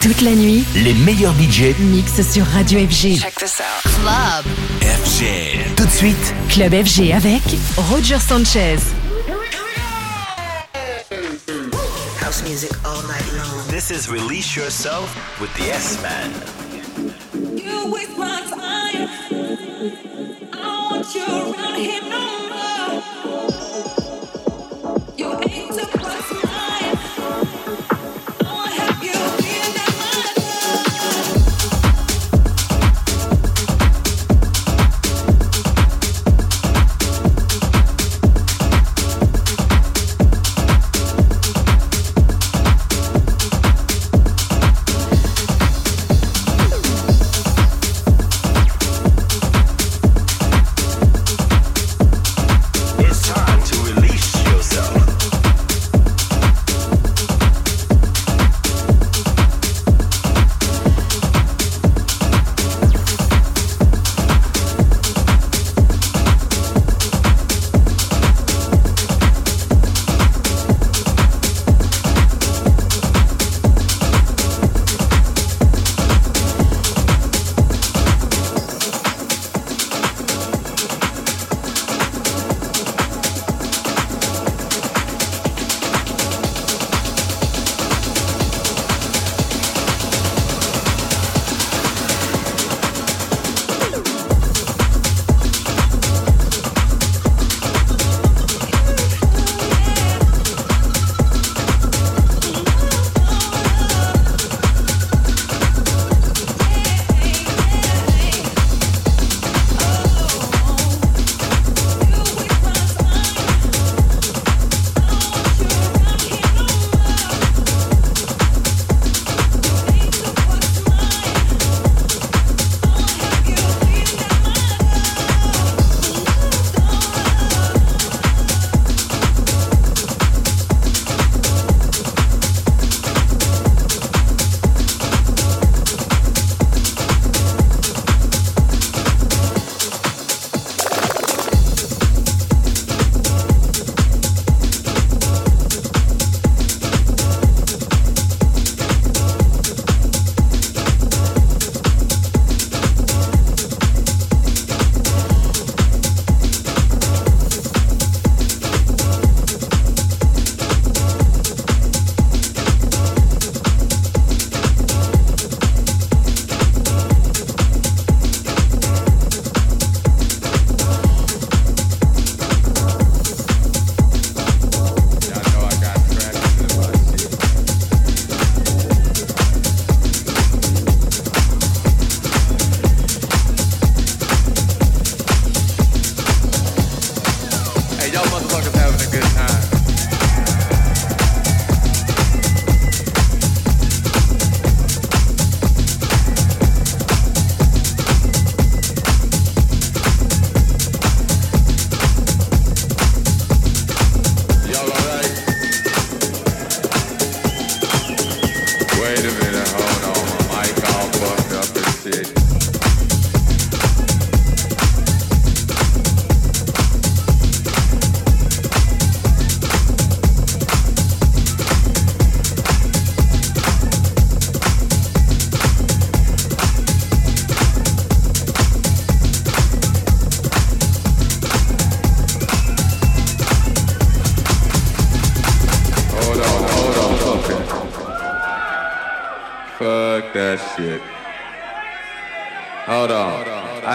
Toute la nuit, les meilleurs budgets mixent sur Radio FG. Check this out. Club. FG. Tout de suite, Club FG avec Roger Sanchez. House music all night long. this is Release Yourself with the S-Man. You waste my time. I don't want you around here no more.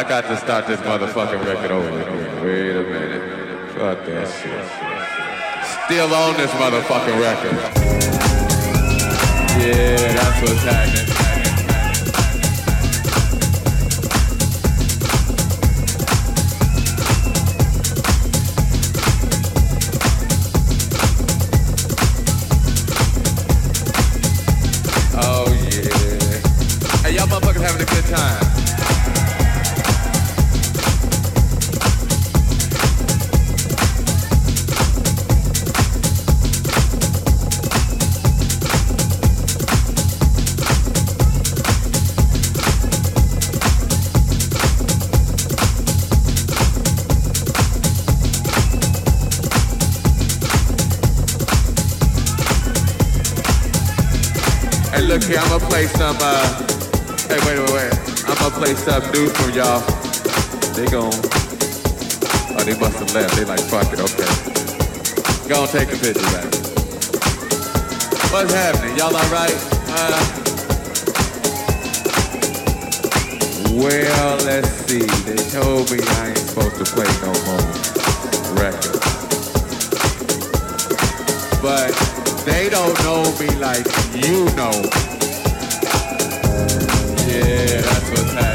Got to start this motherfucking record over. Wait a minute. Fuck that shit. Still on this motherfucking record. Yeah, that's what's happening. Y'all. They gon' oh, they must have left. They like, fuck it, okay. Gonna take a picture back. What's happening? Y'all alright? Uh, well, let's see. They told me I ain't supposed to play no more records. But they don't know me like you know. Yeah, that's what's happening.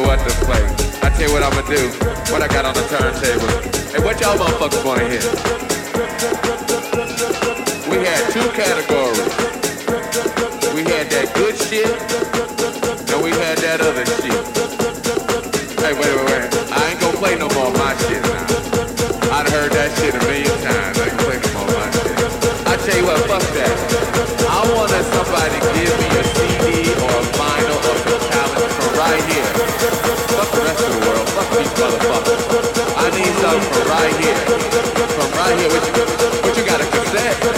Know what to play. I tell you what I'm gonna do. What I got on the turntable. Hey, what y'all motherfuckers wanna hear? We had two categories. We had that good shit, and we had that other shit. Hey, wait, wait, wait. I ain't gonna play no more of my shit now. I'd heard that shit a million times. I ain't play no more my shit. I tell you what, fuck that. I want somebody to give me motherfuckers. I need something from right here. From right here. What you, what you got, a cassette?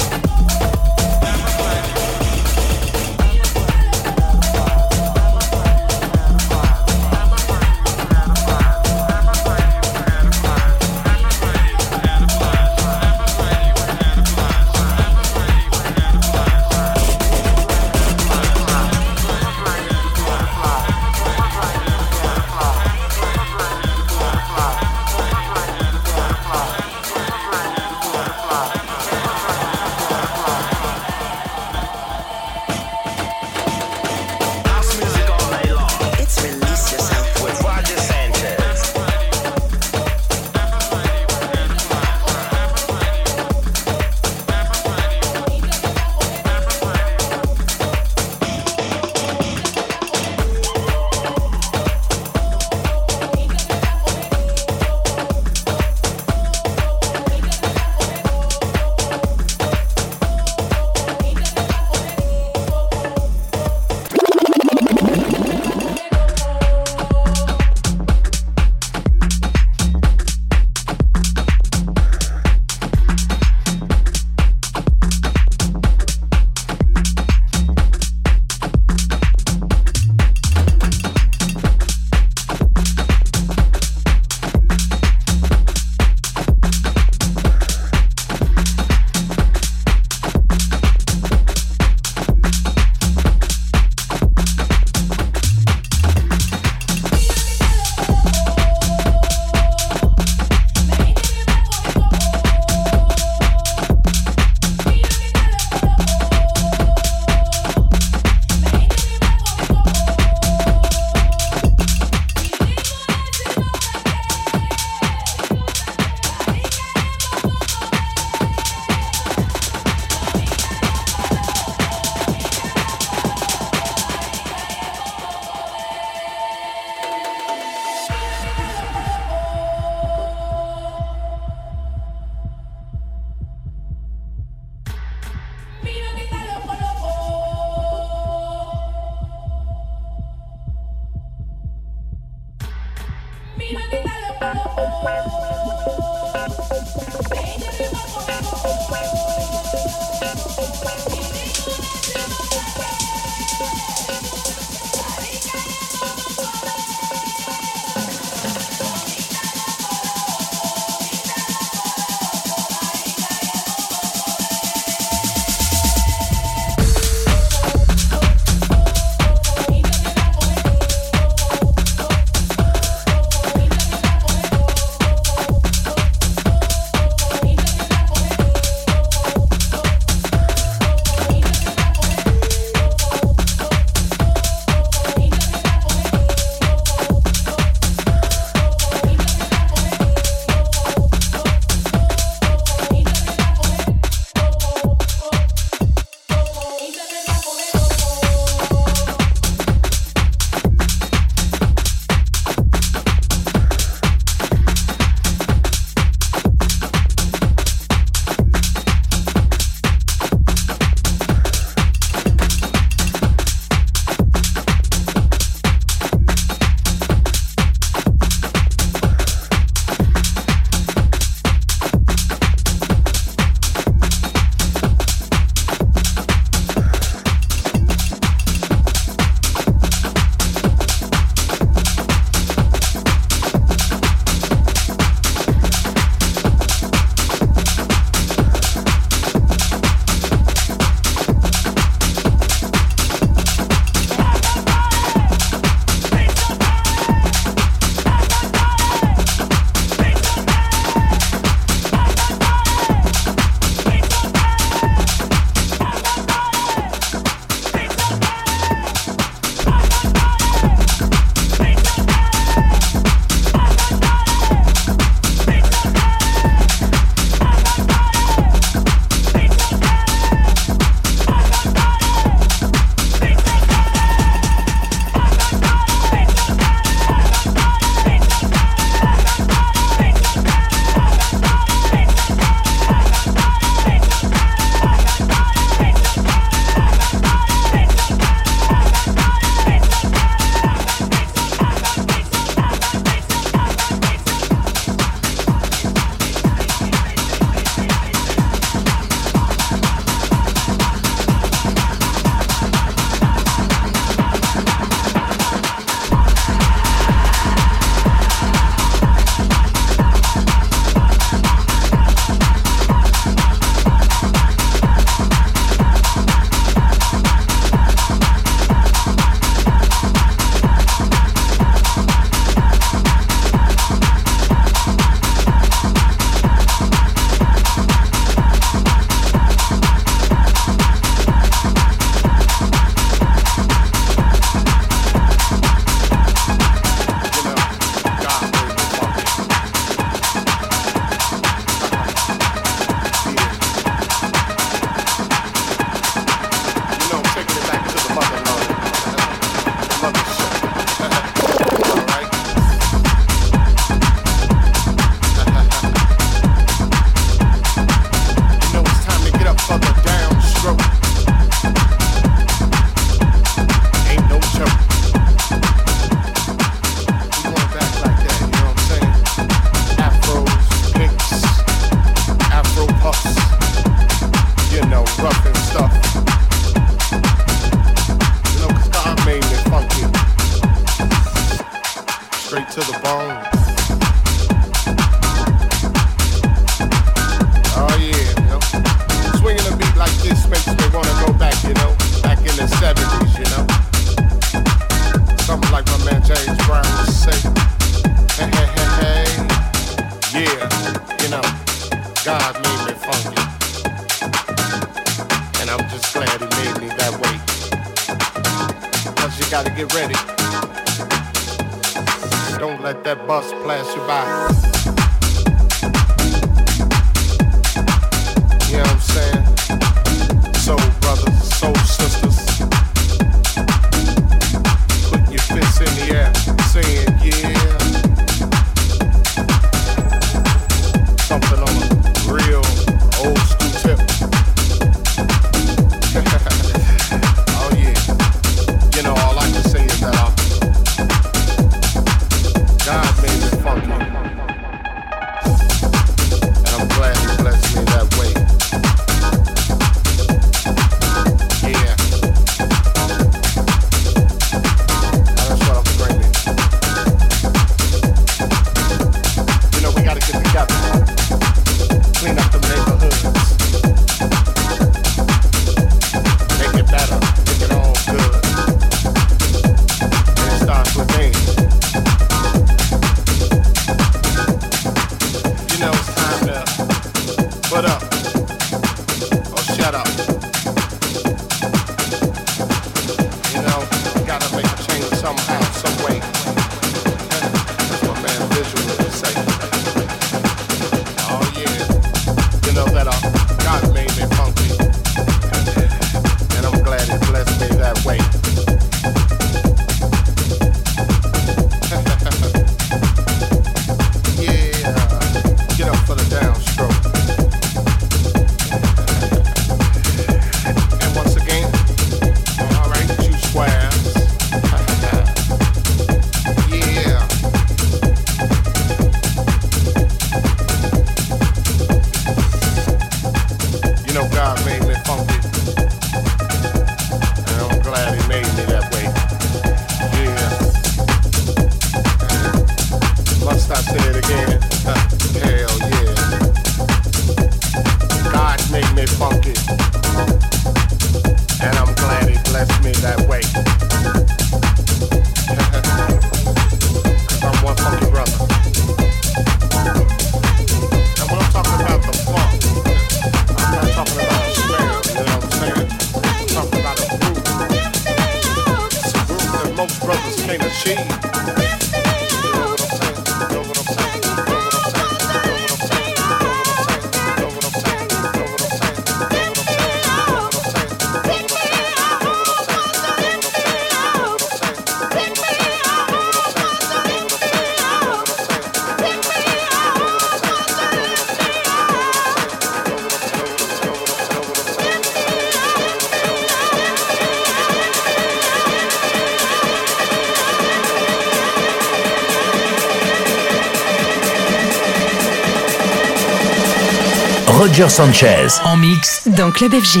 Roger Sanchez en mix dans Club FG.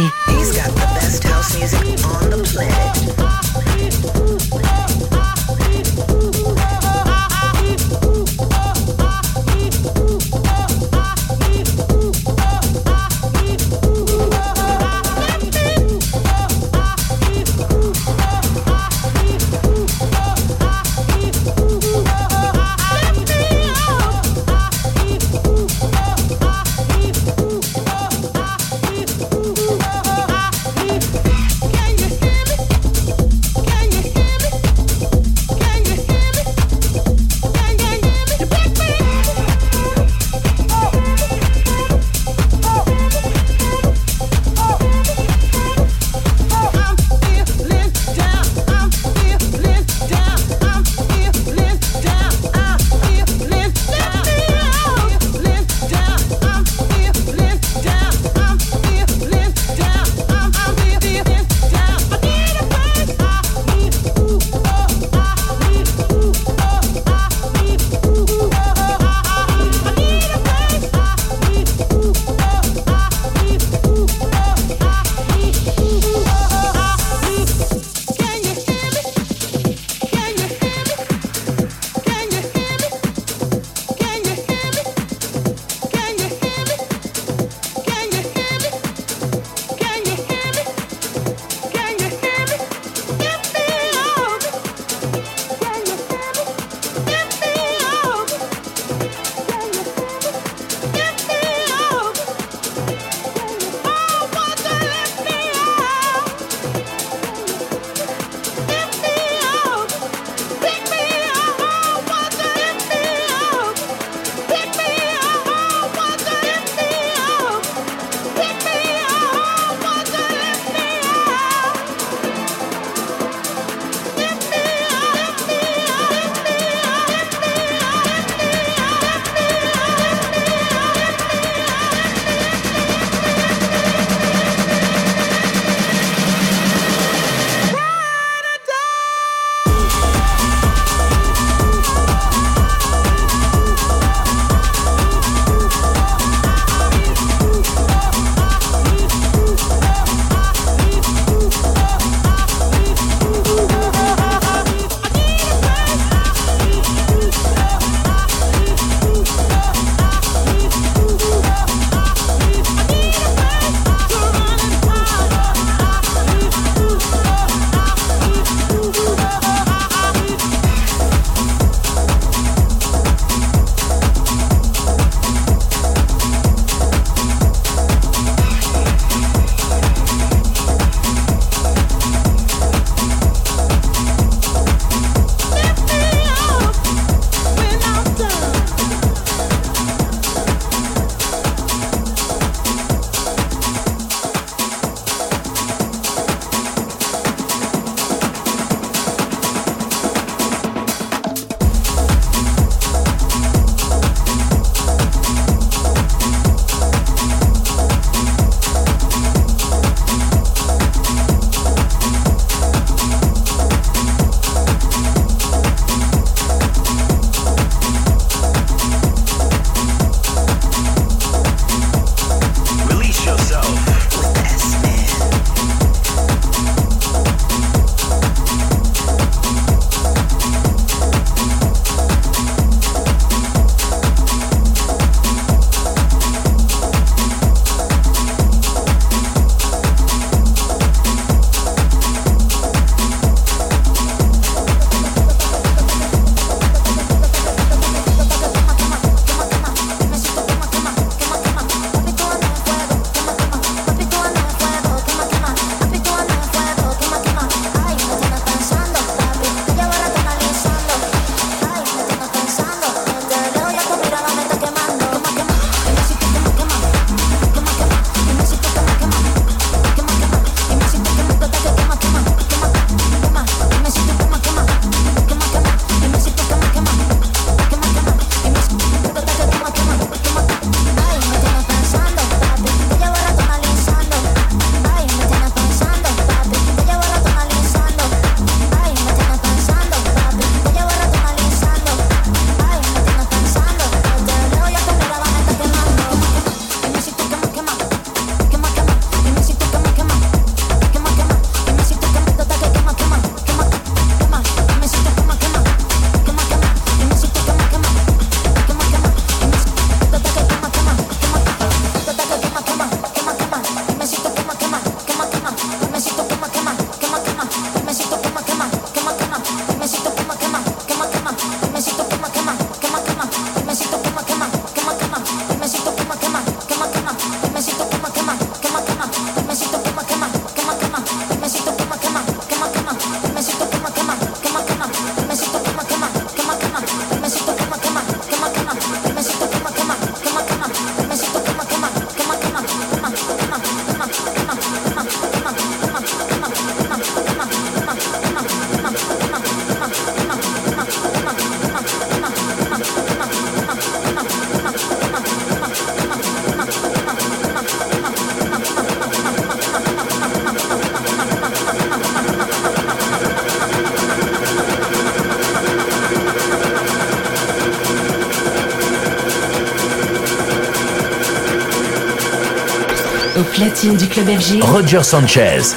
Roger Sanchez.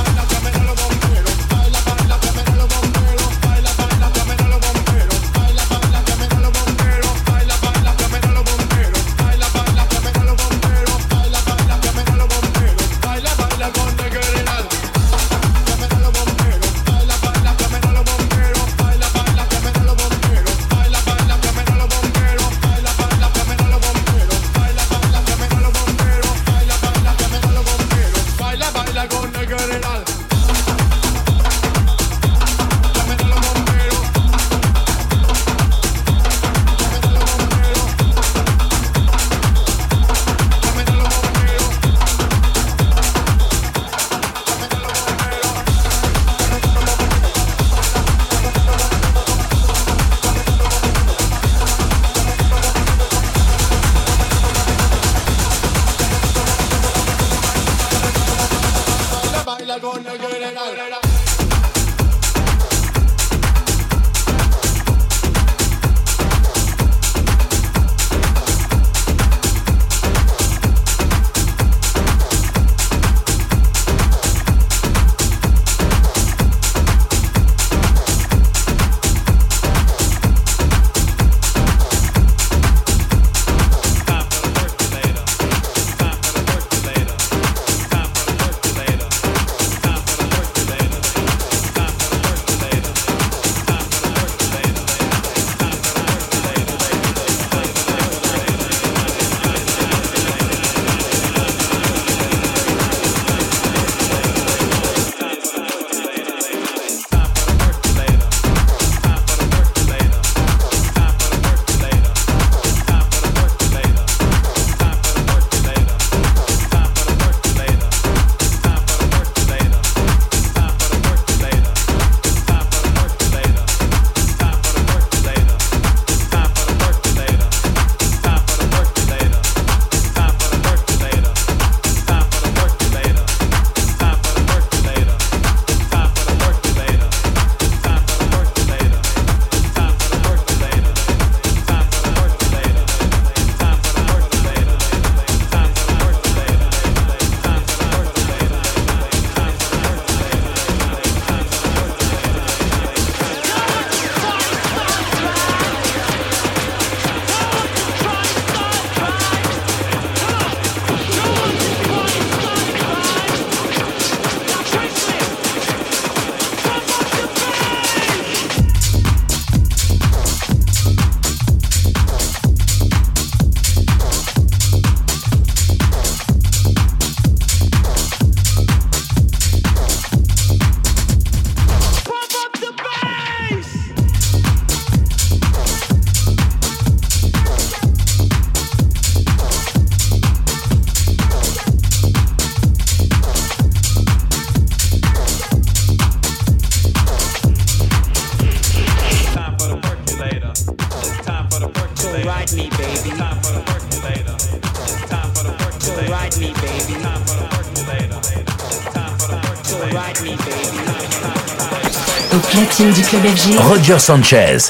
Roger Sanchez.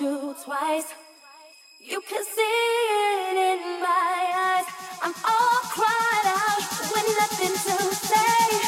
you twice. You can see it in my eyes. I'm all cried out with nothing to say.